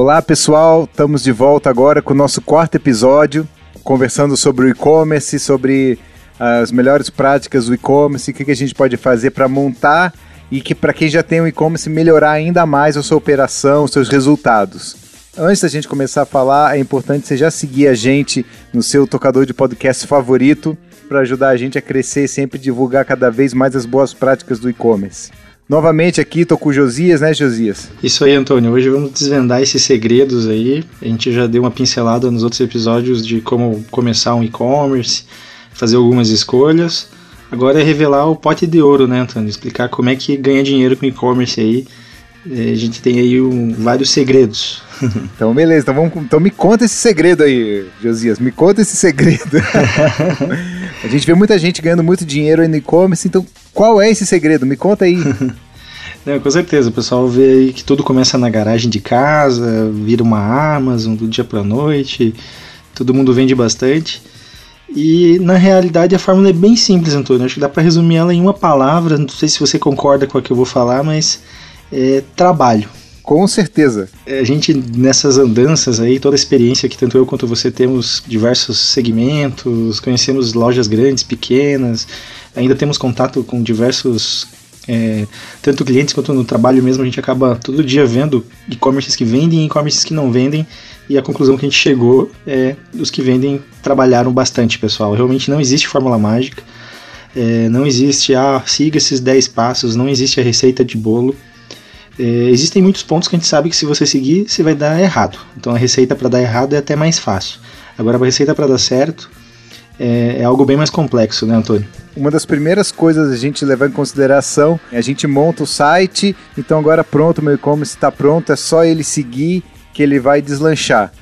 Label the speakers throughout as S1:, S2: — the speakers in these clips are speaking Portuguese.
S1: Olá pessoal, estamos de volta agora com o nosso quarto episódio, conversando sobre o e-commerce, sobre as melhores práticas do e-commerce, o que, a gente pode fazer para montar e que para quem já tem um e-commerce melhorar ainda mais a sua operação, os seus resultados. Antes da gente começar a falar, é importante você já seguir a gente no seu tocador de podcast favorito para ajudar a gente a crescer e sempre divulgar cada vez mais as boas práticas do e-commerce. Novamente aqui, tô com o Josias, né, Josias?
S2: Isso aí, Antônio. Hoje vamos desvendar esses segredos aí. A gente já deu uma pincelada nos outros episódios de como começar um e-commerce, fazer algumas escolhas. Agora é revelar o pote de ouro, né, Antônio? Explicar como é que ganha dinheiro com e-commerce aí. É, a gente tem aí um, vários segredos.
S1: Então, beleza. Então, vamos, então me conta esse segredo aí, Josias. Me conta esse segredo. a gente vê muita gente ganhando muito dinheiro aí no e-commerce, então qual é esse segredo? Me conta aí.
S2: É, com certeza, o pessoal vê aí que tudo começa na garagem de casa, vira uma Amazon do dia para noite, todo mundo vende bastante. E na realidade a fórmula é bem simples, Antônio. Acho que dá para resumir ela em uma palavra. Não sei se você concorda com a que eu vou falar, mas é trabalho.
S1: Com certeza.
S2: É, a gente, nessas andanças aí, toda a experiência que tanto eu quanto você temos diversos segmentos, conhecemos lojas grandes, pequenas, ainda temos contato com diversos, é, tanto clientes quanto no trabalho mesmo, a gente acaba todo dia vendo e-commerces que vendem e e-commerces que não vendem, e a conclusão que a gente chegou é os que vendem trabalharam bastante, pessoal. Realmente não existe fórmula mágica, é, não existe, ah, siga esses 10 passos, não existe a receita de bolo é, existem muitos pontos que a gente sabe que se você seguir, você vai dar errado. Então a receita para dar errado é até mais fácil. Agora a receita para dar certo é, é, algo bem mais complexo, né, Antônio?
S1: Uma das primeiras coisas a gente levar em consideração é a gente monta o site, então agora pronto, meu e-commerce está pronto, é só ele seguir que ele vai deslanchar.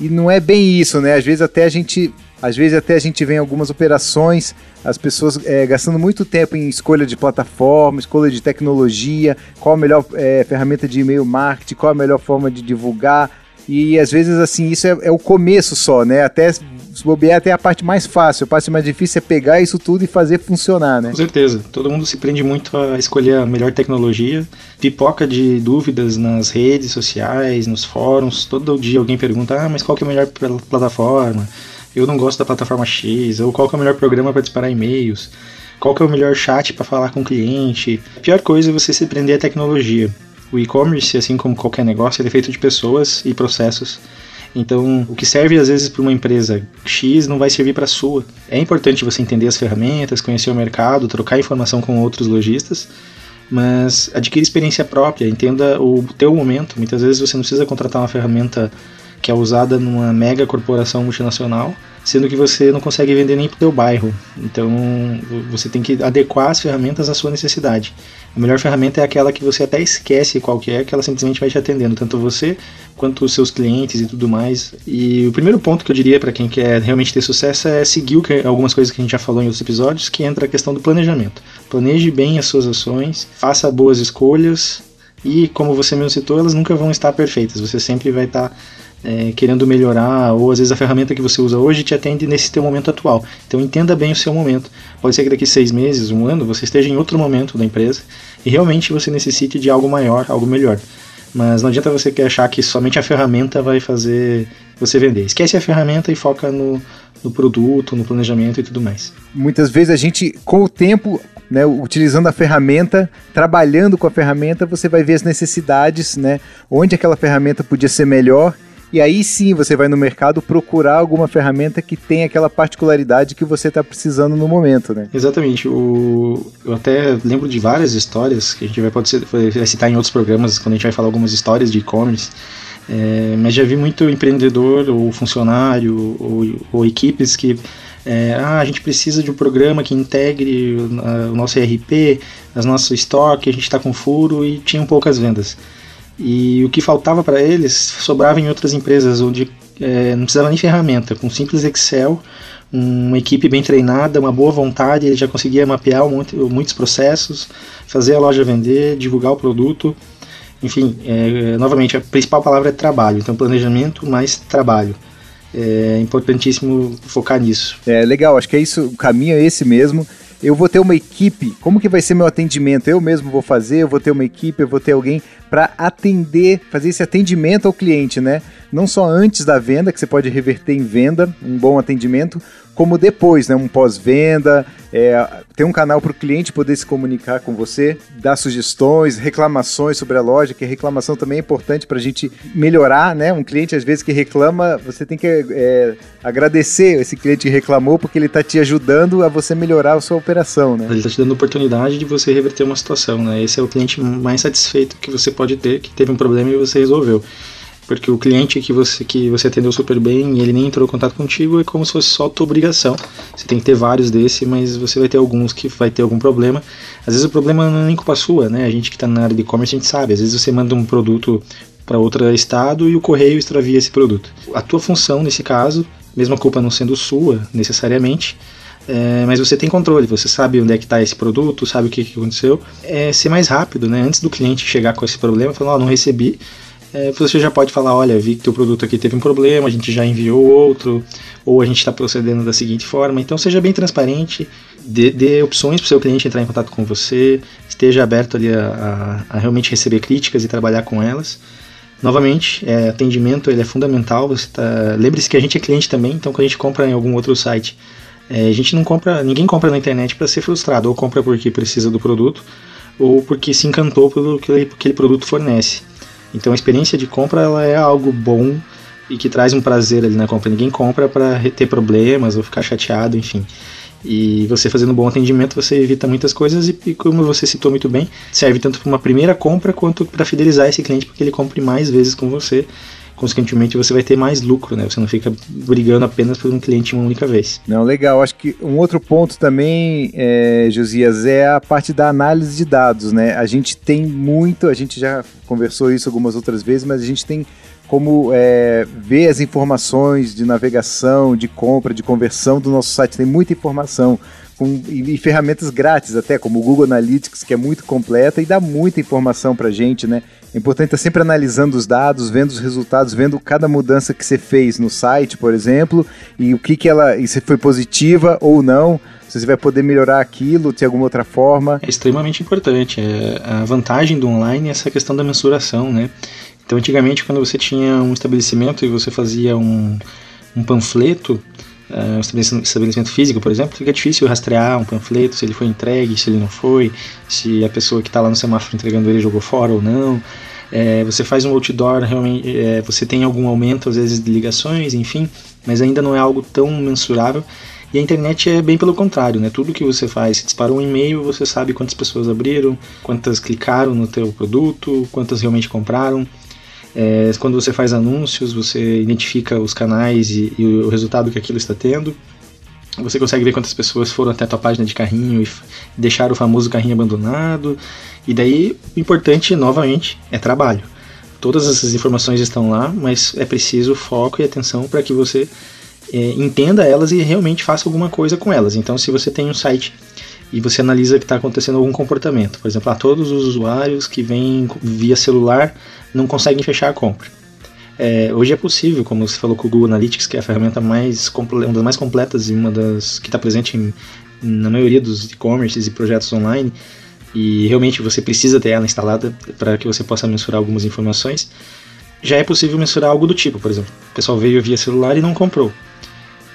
S1: E não é bem isso, né? Às vezes até a gente às vezes até a gente vê em algumas operações as pessoas é, gastando muito tempo em escolha de plataforma, escolha de tecnologia, qual a melhor é, ferramenta de e-mail marketing, qual a melhor forma de divulgar. E às vezes assim, isso é, é o começo só, né? Até se bobear até a parte mais fácil. A parte mais difícil é pegar isso tudo e fazer funcionar, né?
S2: Com certeza. Todo mundo se prende muito a escolher a melhor tecnologia. Pipoca de dúvidas nas redes sociais, nos fóruns. Todo dia alguém pergunta: ah, mas qual que é a melhor plataforma? Eu não gosto da plataforma X, ou qual é o melhor programa para disparar e-mails, qual é o melhor chat para falar com o cliente. A pior coisa é você se prender à tecnologia. O e-commerce, assim como qualquer negócio, é feito de pessoas e processos. Então, o que serve às vezes para uma empresa X não vai servir para a sua. É importante você entender as ferramentas, conhecer o mercado, trocar informação com outros lojistas, mas adquire experiência própria, entenda o teu momento. Muitas vezes você não precisa contratar uma ferramenta que é usada numa mega corporação multinacional, sendo que você não consegue vender nem para o teu bairro. Então você tem que adequar as ferramentas à sua necessidade. A melhor ferramenta é aquela que você até esquece qual que é, que ela simplesmente vai te atendendo, tanto você quanto os seus clientes e tudo mais. E o primeiro ponto que eu diria para quem quer realmente ter sucesso é seguir algumas coisas que a gente já falou em outros episódios, que entra a questão do planejamento. Planeje bem as suas ações, faça boas escolhas e, como você mesmo citou, elas nunca vão estar perfeitas. Você sempre vai estar é, querendo melhorar, ou às vezes a ferramenta que você usa hoje te atende nesse teu momento atual. Então entenda bem o seu momento. Pode ser que daqui seis meses, um ano, você esteja em outro momento da empresa e realmente você necessite de algo maior, algo melhor. Mas não adianta você achar que somente a ferramenta vai fazer você vender. Esquece a ferramenta e foca no, no produto, no planejamento e tudo mais.
S1: Muitas vezes a gente, com o tempo, né, utilizando a ferramenta, trabalhando com a ferramenta, você vai ver as necessidades, né, onde aquela ferramenta podia ser melhor e aí sim você vai no mercado procurar alguma ferramenta que tem aquela particularidade que você está precisando no momento, né?
S2: Exatamente. O... Eu até lembro de várias histórias que a gente vai, pode ser, vai citar em outros programas quando a gente vai falar algumas histórias de e-commerce. É, mas já vi muito empreendedor ou funcionário ou, ou equipes que é, ah, a gente precisa de um programa que integre o, o nosso ERP, as nossas estoque, a gente está com furo e tinham poucas vendas. E o que faltava para eles sobrava em outras empresas, onde é, não precisava nem ferramenta, com simples Excel, uma equipe bem treinada, uma boa vontade, ele já conseguia mapear muito, muitos processos, fazer a loja vender, divulgar o produto. Enfim, é, novamente, a principal palavra é trabalho. Então, planejamento mais trabalho. É importantíssimo focar nisso.
S1: É legal, acho que é isso, o caminho é esse mesmo. Eu vou ter uma equipe, como que vai ser meu atendimento? Eu mesmo vou fazer, eu vou ter uma equipe, eu vou ter alguém para atender, fazer esse atendimento ao cliente, né? Não só antes da venda, que você pode reverter em venda, um bom atendimento, como depois, né? Um pós-venda, é, ter um canal para o cliente poder se comunicar com você, dar sugestões, reclamações sobre a loja, que reclamação também é importante para a gente melhorar, né? Um cliente, às vezes, que reclama, você tem que é, agradecer esse cliente que reclamou, porque ele está te ajudando a você melhorar a sua operação, né?
S2: Ele está te dando oportunidade de você reverter uma situação, né? Esse é o cliente mais satisfeito que você pode ter, que teve um problema e você resolveu. Porque o cliente que você, que você atendeu super bem e ele nem entrou em contato contigo é como se fosse só tua obrigação. Você tem que ter vários desse, mas você vai ter alguns que vai ter algum problema. Às vezes o problema não é nem culpa sua, né? A gente que está na área de e-commerce, a gente sabe. Às vezes você manda um produto para outro estado e o correio extravia esse produto. A tua função nesse caso, mesmo a culpa não sendo sua necessariamente, é, mas você tem controle, você sabe onde é que está esse produto, sabe o que, que aconteceu. É ser mais rápido, né? Antes do cliente chegar com esse problema, falar, oh, não recebi, é, você já pode falar, olha, vi que teu produto aqui teve um problema, a gente já enviou outro, ou a gente está procedendo da seguinte forma. Então seja bem transparente, dê, dê opções para o seu cliente entrar em contato com você, esteja aberto ali a, a, a realmente receber críticas e trabalhar com elas. Novamente, é, atendimento ele é fundamental. Tá, lembre-se que a gente é cliente também, então quando a gente compra em algum outro site, é, a gente não compra, ninguém compra na internet para ser frustrado, ou compra porque precisa do produto, ou porque se encantou pelo que aquele produto fornece. Então a experiência de compra ela é algo bom e que traz um prazer ali na compra. Ninguém compra para ter problemas ou ficar chateado, enfim. E você fazendo um bom atendimento, você evita muitas coisas e, e como você citou muito bem, serve tanto para uma primeira compra quanto para fidelizar esse cliente para que ele compre mais vezes com você consequentemente você vai ter mais lucro, né? Você não fica brigando apenas por um cliente uma única vez.
S1: Não, legal. Acho que um outro ponto também, é, Josias, é a parte da análise de dados, né? A gente tem muito, a gente já conversou isso algumas outras vezes, mas a gente tem como é, ver as informações de navegação, de compra, de conversão do nosso site. Tem muita informação com, e, e, ferramentas grátis até, como o Google Analytics, que é muito completa e dá muita informação para gente, né? É importante estar sempre analisando os dados, vendo os resultados, vendo cada mudança que você fez no site, por exemplo, e o que, que ela. Se foi positiva ou não. Se você vai poder melhorar aquilo de alguma outra forma.
S2: É extremamente importante. É, a vantagem do online é essa questão da mensuração, né? Então, antigamente, quando você tinha um estabelecimento e você fazia um, um panfleto, um estabelecimento físico, por exemplo, fica difícil rastrear um panfleto, se ele foi entregue, se ele não foi, se a pessoa que está lá no semáforo entregando ele jogou fora ou não. É, você faz um outdoor, realmente, é, você tem algum aumento às vezes de ligações, enfim, mas ainda não é algo tão mensurável. E a internet é bem pelo contrário, né? Tudo que você faz, se disparou um e-mail, você sabe quantas pessoas abriram, quantas clicaram no teu produto, quantas realmente compraram. É, quando você faz anúncios, você identifica os canais e, e, o resultado que aquilo está tendo. Você consegue ver quantas pessoas foram até a tua página de carrinho e deixaram o famoso carrinho abandonado. E daí, o importante, novamente, é trabalho. Todas essas informações estão lá, mas é preciso foco e atenção para que você é, entenda elas e realmente faça alguma coisa com elas. Então, se você tem um site e você analisa que está acontecendo algum comportamento, por exemplo, a todos os usuários que vêm via celular não conseguem fechar a compra. É, hoje é possível, como você falou com o Google Analytics, que é a ferramenta mais uma das mais completas e uma das que está presente em, na maioria dos e-commerces e projetos online, e realmente você precisa ter ela instalada para que você possa mensurar algumas informações. Já é possível mensurar algo do tipo, por exemplo, o pessoal veio via celular e não comprou.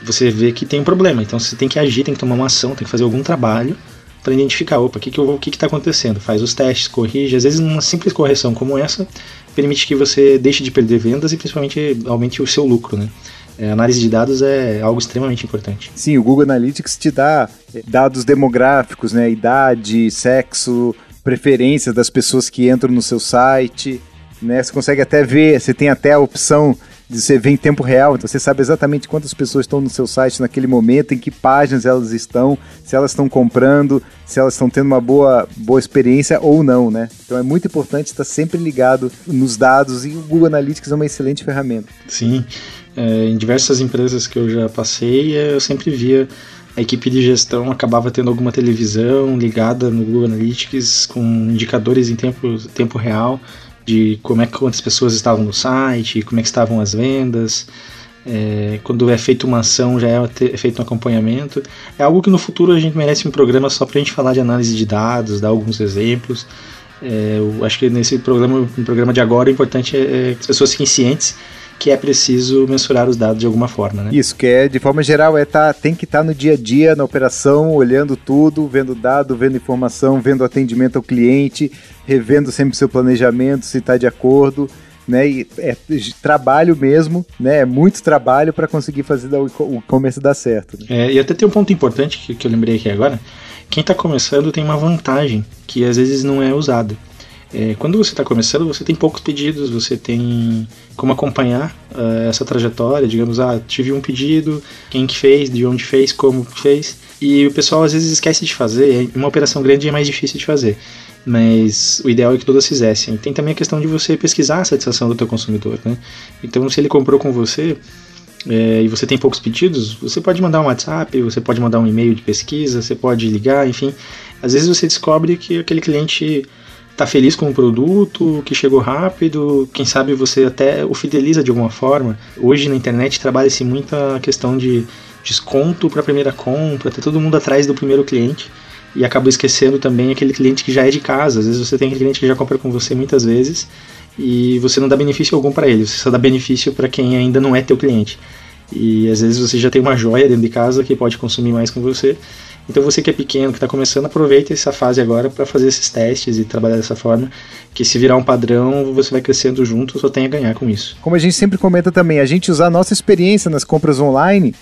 S2: Você vê que tem um problema, então você tem que agir, tem que tomar uma ação, tem que fazer algum trabalho para identificar, opa, o que que o que está acontecendo? Faz os testes, corrige. Às vezes uma simples correção como essa permite que você deixe de perder vendas e principalmente aumente o seu lucro, né? É, análise de dados é algo extremamente importante.
S1: Sim, o Google Analytics te dá é, dados demográficos, né? Idade, sexo, preferências das pessoas que entram no seu site, né? Você consegue até ver, você tem até a opção você vê em tempo real, então você sabe exatamente quantas pessoas estão no seu site naquele momento, em que páginas elas estão, se elas estão comprando, se elas estão tendo uma boa, boa experiência ou não, né? Então é muito importante estar sempre ligado nos dados e o Google Analytics é uma excelente ferramenta.
S2: Sim, é, em diversas empresas que eu já passei, é, eu sempre via a equipe de gestão acabava tendo alguma televisão ligada no Google Analytics com indicadores em tempo, tempo real de como é que quantas pessoas estavam no site, como é que estavam as vendas. é, quando é feita uma ação já é, é feito um acompanhamento. É algo que no futuro a gente merece um programa só para a gente falar de análise de dados, dar alguns exemplos. É, eu acho que nesse programa, no programa de agora, o importante é, é que as pessoas fiquem cientes que é preciso mensurar os dados de alguma forma, né?
S1: Isso, que é, de forma geral, é tá, tem que estar tá no dia a dia, na operação, olhando tudo, vendo dado, vendo informação, vendo atendimento ao cliente, revendo sempre seu planejamento, se está de acordo, né? E é trabalho mesmo, né? É muito trabalho para conseguir fazer o e-commerce dar certo. Né?
S2: É, e até tem um ponto importante que, que eu lembrei aqui agora. Quem está começando tem uma vantagem que às vezes não é usada é, quando você está começando, você tem poucos pedidos, você tem como acompanhar uh, essa trajetória, digamos, ah, tive um pedido, quem que fez, de onde fez, como fez, e o pessoal às vezes esquece de fazer, uma operação grande é mais difícil de fazer, mas o ideal é que todas fizessem. Tem também a questão de você pesquisar a satisfação do teu consumidor, né? Então, se ele comprou com você, é, e você tem poucos pedidos, você pode mandar um WhatsApp, você pode mandar um e-mail de pesquisa, você pode ligar, enfim. Às vezes você descobre que aquele cliente tá feliz com o produto, que chegou rápido, quem sabe você até o fideliza de alguma forma. Hoje na internet trabalha-se muito a questão de desconto para a primeira compra, tá todo mundo atrás do primeiro cliente e acaba esquecendo também aquele cliente que já é de casa. Às vezes você tem aquele cliente que já compra com você muitas vezes e você não dá benefício algum para ele, você só dá benefício para quem ainda não é teu cliente. E às vezes você já tem uma joia dentro de casa que pode consumir mais com você então você que é pequeno, que está começando, aproveita essa fase agora para fazer esses testes e trabalhar dessa forma, que se virar um padrão, você vai crescendo junto, só tem a ganhar com isso.
S1: Como a gente sempre comenta também, a gente usar a nossa experiência nas compras online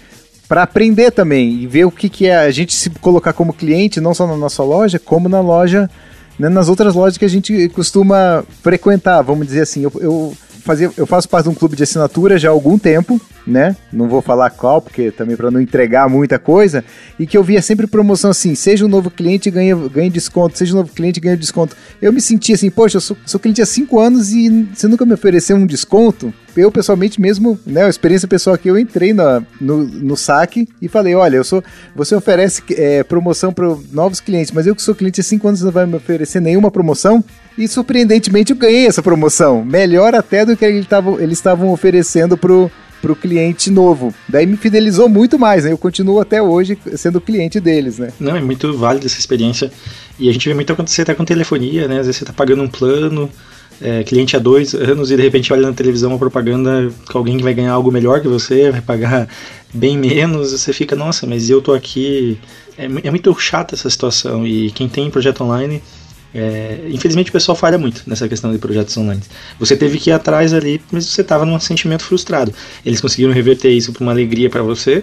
S1: para aprender também e ver o que, que é a gente se colocar como cliente, não só na nossa loja, como na loja, né, nas outras lojas que a gente costuma frequentar, vamos dizer assim. eu, eu fazia, eu faço parte de um clube de assinatura já há algum tempo, né? Não vou falar qual, porque também para não entregar muita coisa, e que eu via sempre promoção assim, seja um novo cliente ganha, ganha desconto, seja um novo cliente ganha desconto. Eu me sentia assim, poxa, eu sou, sou cliente há cinco anos e você nunca me ofereceu um desconto? Eu, pessoalmente mesmo, né, a experiência pessoal aqui, eu entrei na, no, no saque e falei, olha, eu sou, você oferece é, promoção para novos clientes, mas eu que sou cliente há cinco anos não vai me oferecer nenhuma promoção? E surpreendentemente eu ganhei essa promoção, melhor até do que eles estavam oferecendo pro pro cliente novo. Daí me fidelizou muito mais, né? Eu continuo até hoje sendo cliente deles, né?
S2: Não, é muito válida essa experiência. E a gente vê muito acontecer até com telefonia, né? Às vezes você tá pagando um plano, é, cliente há dois anos e de repente olha na televisão uma propaganda com alguém que vai ganhar algo melhor que você, vai pagar bem menos, você fica, nossa, mas eu tô aqui. É, é muito chata essa situação. E quem tem projeto online é, infelizmente o pessoal falha muito nessa questão de projetos online. Você teve que ir atrás ali, mas você estava num sentimento frustrado. Eles conseguiram reverter isso para uma alegria para você,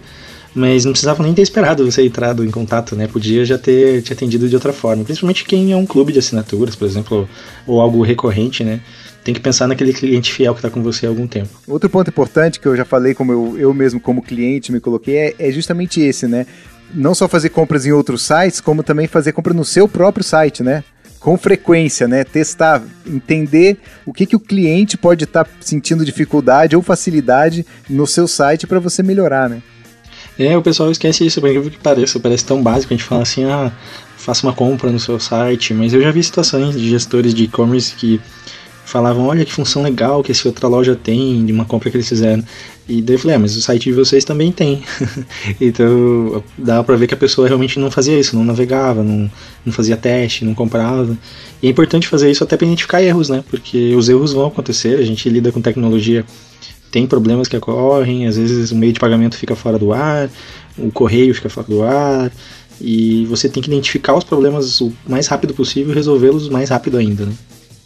S2: mas não precisavam nem ter esperado você entrado em contato, né? Podia já ter te atendido de outra forma. Principalmente quem é um clube de assinaturas, por exemplo, ou algo recorrente, né? Tem que pensar naquele cliente fiel que está com você há algum tempo.
S1: Outro ponto importante que eu já falei, como eu, eu mesmo como cliente me coloquei, é, é justamente esse, né? Não só fazer compras em outros sites, como também fazer compra no seu próprio site, né? Com frequência, né? Testar, entender o que, que o cliente pode estar tá sentindo dificuldade ou facilidade no seu site para você melhorar, né?
S2: É, o pessoal esquece isso, por incrível que pareça, parece tão básico, a gente fala assim, ah, faça uma compra no seu site, mas eu já vi situações de gestores de e-commerce que falavam, olha que função legal que essa outra loja tem, de uma compra que eles fizeram. E daí eu falei, ah, mas o site de vocês também tem. então dá pra ver que a pessoa realmente não fazia isso, não navegava, não, não fazia teste, não comprava. E é importante fazer isso até para identificar erros, né? Porque os erros vão acontecer, a gente lida com tecnologia, tem problemas que ocorrem, às vezes o meio de pagamento fica fora do ar, o correio fica fora do ar, e você tem que identificar os problemas o mais rápido possível e resolvê-los mais rápido ainda, né?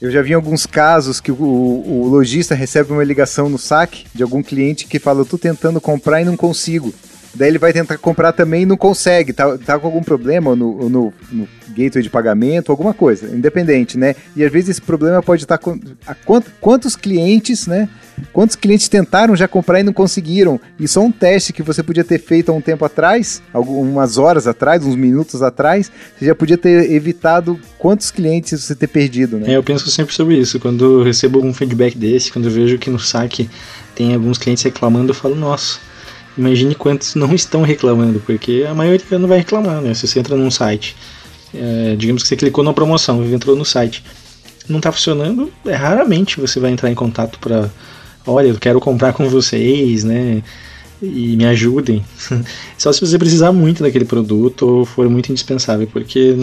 S1: Eu já vi alguns casos que o, o lojista recebe uma ligação no saque de algum cliente que fala: Eu tô tentando comprar e não consigo. Daí ele vai tentar comprar também e não consegue, tá, tá com algum problema no, no, no gateway de pagamento, alguma coisa, independente, né? E às vezes esse problema pode estar com a, quant, quantos clientes, né? Quantos clientes tentaram já comprar e não conseguiram? E só um teste que você podia ter feito há um tempo atrás, algumas horas atrás, uns minutos atrás, você já podia ter evitado quantos clientes você ter perdido, né?
S2: É, eu penso sempre sobre isso. Quando eu recebo algum feedback desse, quando eu vejo que no saque tem alguns clientes reclamando, eu falo, nossa Imagine quantos não estão reclamando, porque a maioria não vai reclamar, né? Se você entra num site, é, digamos que você clicou na promoção, entrou no site, não está funcionando, é raramente você vai entrar em contato para, olha, eu quero comprar com vocês, né? e me ajudem. Só se você precisar muito daquele produto ou for muito indispensável, porque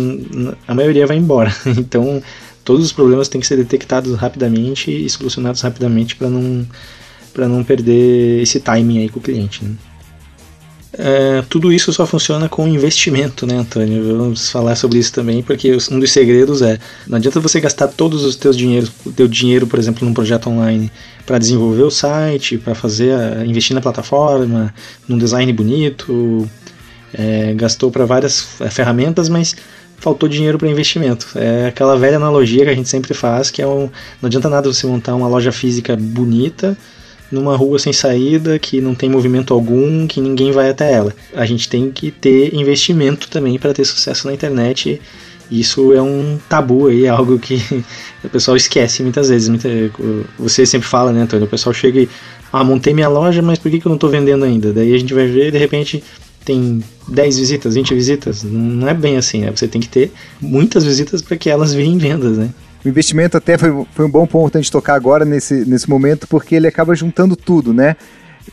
S2: a maioria vai embora. Então, todos os problemas têm que ser detectados rapidamente e solucionados rapidamente para não para não perder esse timing aí com o cliente. Né? É, tudo isso só funciona com investimento, né, Antônio? Vamos falar sobre isso também, porque um dos segredos é não adianta você gastar todos os teus dinheiros, o teu dinheiro, por exemplo, num projeto online para desenvolver o site, para fazer, a, investir na plataforma, num design bonito, é, gastou para várias é, ferramentas, mas faltou dinheiro para investimento. É aquela velha analogia que a gente sempre faz, que é um, não adianta nada você montar uma loja física bonita numa rua sem saída, que não tem movimento algum, que ninguém vai até ela. A gente tem que ter investimento também para ter sucesso na internet. Isso é um tabu aí, é algo que o pessoal esquece muitas vezes. você sempre fala, né, Antônio? O pessoal chega e, ah, montei minha loja, mas por que, que eu não estou vendendo ainda? Daí a gente vai ver, de repente, tem 10 visitas, 20 visitas. Não é bem assim, né? Você tem que ter muitas visitas para que elas virem vendas, né?
S1: O investimento até foi, foi um bom ponto a gente tocar agora nesse, nesse momento, porque ele acaba juntando tudo, né?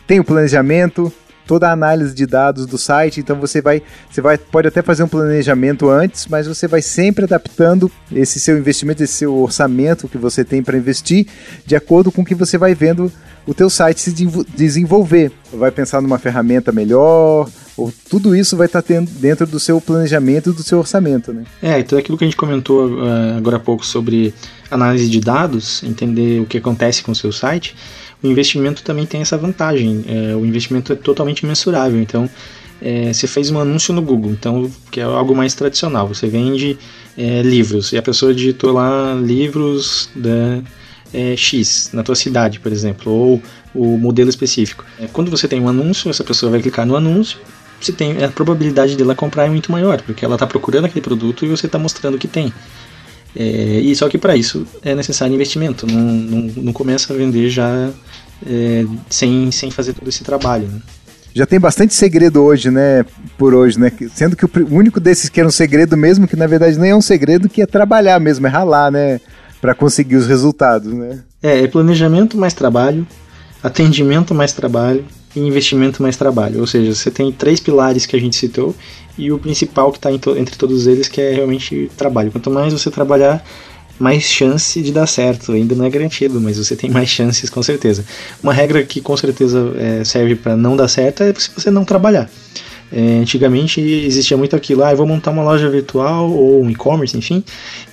S1: Tem o planejamento, toda a análise de dados do site, então você vai, você vai pode até fazer um planejamento antes, mas você vai sempre adaptando esse seu investimento, esse seu orçamento que você tem para investir, de acordo com o que você vai vendo o teu site se desenvolver. Vai pensar numa ferramenta melhor, ou tudo isso vai estar tá dentro do seu planejamento e do seu orçamento, né?
S2: É, então aquilo que a gente comentou uh, agora há pouco sobre análise de dados, entender o que acontece com o seu site, o investimento também tem essa vantagem. É, o investimento é totalmente mensurável, então é, você fez um anúncio no Google, então que é algo mais tradicional. Você vende é, livros e a pessoa digitou lá livros da é, X na tua cidade, por exemplo, ou o modelo específico. É, quando você tem um anúncio, essa pessoa vai clicar no anúncio, você tem a probabilidade dela comprar é muito maior, porque ela está procurando aquele produto e você está mostrando que tem. É, e só que para isso é necessário investimento. Não, não, não começa a vender já é, sem, sem fazer todo esse trabalho. Né?
S1: Já tem bastante segredo hoje, né? Por hoje, né? Sendo que o único desses que era um segredo mesmo, que na verdade nem é um segredo, que é trabalhar mesmo, é ralar, né? Para conseguir os resultados, né?
S2: É, é planejamento mais trabalho, atendimento mais trabalho e investimento mais trabalho. Ou seja, você tem três pilares que a gente citou e o principal que está entre todos eles que é realmente trabalho. Quanto mais você trabalhar, mais chance de dar certo. Ainda não é garantido, mas você tem mais chances com certeza. Uma regra que com certeza é, serve para não dar certo é se você não trabalhar. É, antigamente existia muito aquilo, ah, eu vou montar uma loja virtual ou um e-commerce, enfim,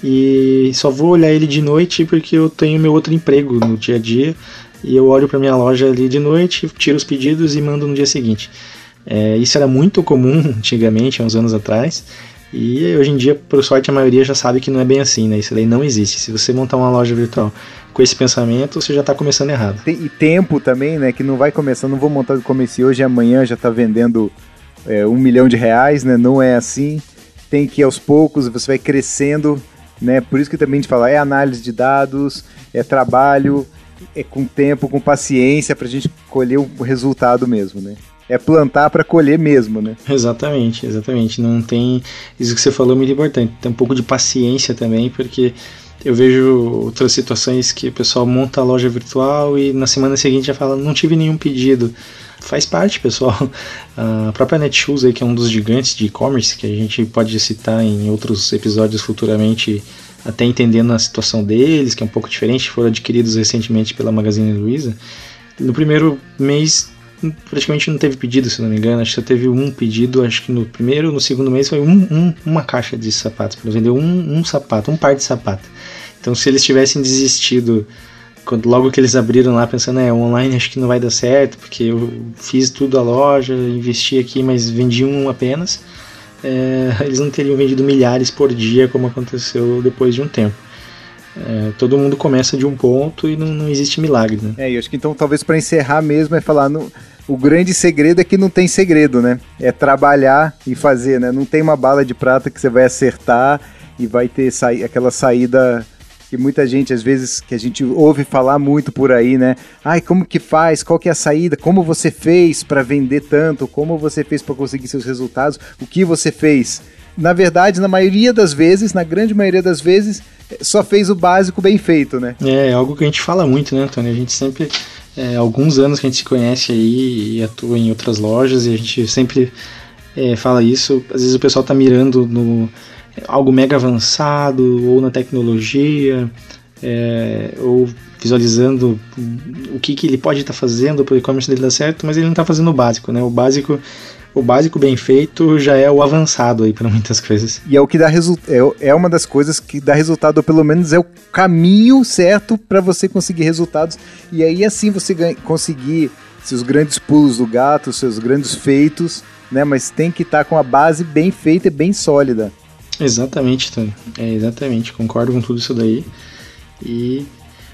S2: e só vou olhar ele de noite porque eu tenho meu outro emprego no dia a dia e eu olho para minha loja ali de noite, tiro os pedidos e mando no dia seguinte. É, isso era muito comum antigamente, há uns anos atrás, e hoje em dia, por sorte, a maioria já sabe que não é bem assim, né? Isso daí não existe. Se você montar uma loja virtual com esse pensamento, você já está começando errado.
S1: E tempo também, né? Que não vai começar, não vou montar do começo hoje amanhã já está vendendo é, um milhão de reais, né? Não é assim. Tem que ir aos poucos, você vai crescendo, né? Por isso que também a gente fala, é análise de dados, é trabalho, é com tempo, com paciência para a gente colher o resultado mesmo, né? É plantar para colher mesmo, né?
S2: Exatamente, exatamente. Não tem isso que você falou é muito importante. Tem um pouco de paciência também, porque eu vejo outras situações que o pessoal monta a loja virtual e na semana seguinte já fala não tive nenhum pedido faz parte, pessoal. A própria Netshoes, aí, que é um dos gigantes de e-commerce, que a gente pode citar em outros episódios futuramente, até entendendo a situação deles, que é um pouco diferente, foram adquiridos recentemente pela Magazine Luiza. No primeiro mês praticamente não teve pedido, se não me engano. Acho que só teve um pedido, acho que no primeiro, no segundo mês foi um, um, uma caixa de sapatos para vender um, um sapato, um par de sapato. Então, se eles tivessem desistido quando logo que eles abriram lá pensando, é, online acho que não vai dar certo, porque eu fiz tudo a loja, investi aqui, mas vendi um apenas, é, eles não teriam vendido milhares por dia como aconteceu depois de um tempo. É, todo mundo começa de um ponto e não, não existe milagre, né?
S1: É, eu acho que então talvez para encerrar mesmo é falar no, o grande segredo é que não tem segredo, né? É trabalhar e fazer, né? Não tem uma bala de prata que você vai acertar e vai ter sa aquela saída que muita gente, às vezes, que a gente ouve falar muito por aí, né? Ai, como que faz? Qual que é a saída? Como você fez para vender tanto? Como você fez para conseguir seus resultados? O que você fez? Na verdade, na maioria das vezes, na grande maioria das vezes, só fez o básico bem feito, né?
S2: É, é algo que a gente fala muito, né, Antônio? A gente sempre é, alguns anos que a gente se conhece aí e atua em outras lojas e a gente sempre é, fala isso. Às vezes o pessoal está mirando no algo mega avançado ou na tecnologia é, ou visualizando o que, que ele pode estar tá fazendo para o e-commerce dele dar certo, mas ele não está fazendo o básico, né? O básico o básico bem feito já é o avançado aí para muitas coisas.
S1: E é o que dá resultado, é, é uma das coisas que dá resultado, ou pelo menos é o caminho certo para você conseguir resultados. E aí assim você conseguir seus grandes pulos do gato, seus grandes feitos, né? Mas tem que estar tá com a base bem feita e bem sólida.
S2: Exatamente, Tony. É, exatamente, concordo com tudo isso daí. E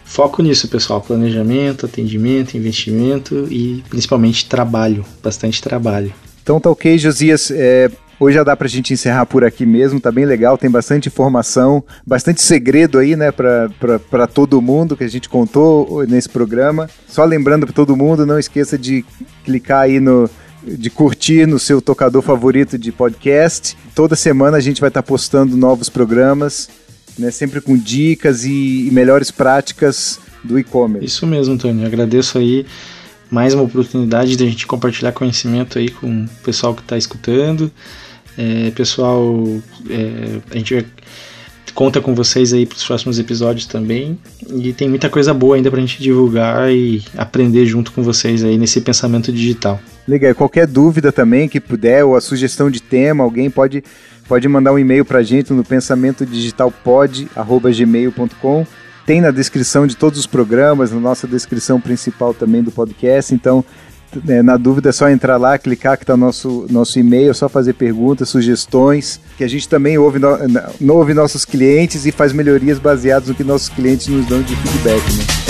S2: foco nisso, pessoal: planejamento, atendimento, investimento e principalmente trabalho, bastante trabalho.
S1: Então tá ok, Josias. É, hoje já dá pra gente encerrar por aqui mesmo, tá bem legal, tem bastante informação, bastante segredo aí, né, pra, pra, pra todo mundo que a gente contou nesse programa. Só lembrando pra todo mundo, não esqueça de clicar aí no, de curtir no seu tocador favorito de podcast. Toda semana a gente vai estar postando novos programas, né, sempre com dicas e, e melhores práticas do e-commerce.
S2: Isso mesmo, Tony. Agradeço aí mais uma oportunidade de a gente compartilhar conhecimento aí com o pessoal que está escutando. É, pessoal, é, a gente conta com vocês aí para os próximos episódios também. E tem muita coisa boa ainda para a gente divulgar e aprender junto com vocês aí nesse pensamento digital.
S1: Legal. Qualquer dúvida também que puder ou a sugestão de tema, alguém pode, pode mandar um e-mail para a gente no pensamentodigitalpod@gmail.com tem na descrição de todos os programas, na nossa descrição principal também do podcast. Então, na dúvida é só entrar lá, clicar que está nosso nosso e-mail, só fazer perguntas, sugestões, que a gente também ouve, no, ouve nossos clientes e faz melhorias baseadas no que nossos clientes nos dão de feedback. Né?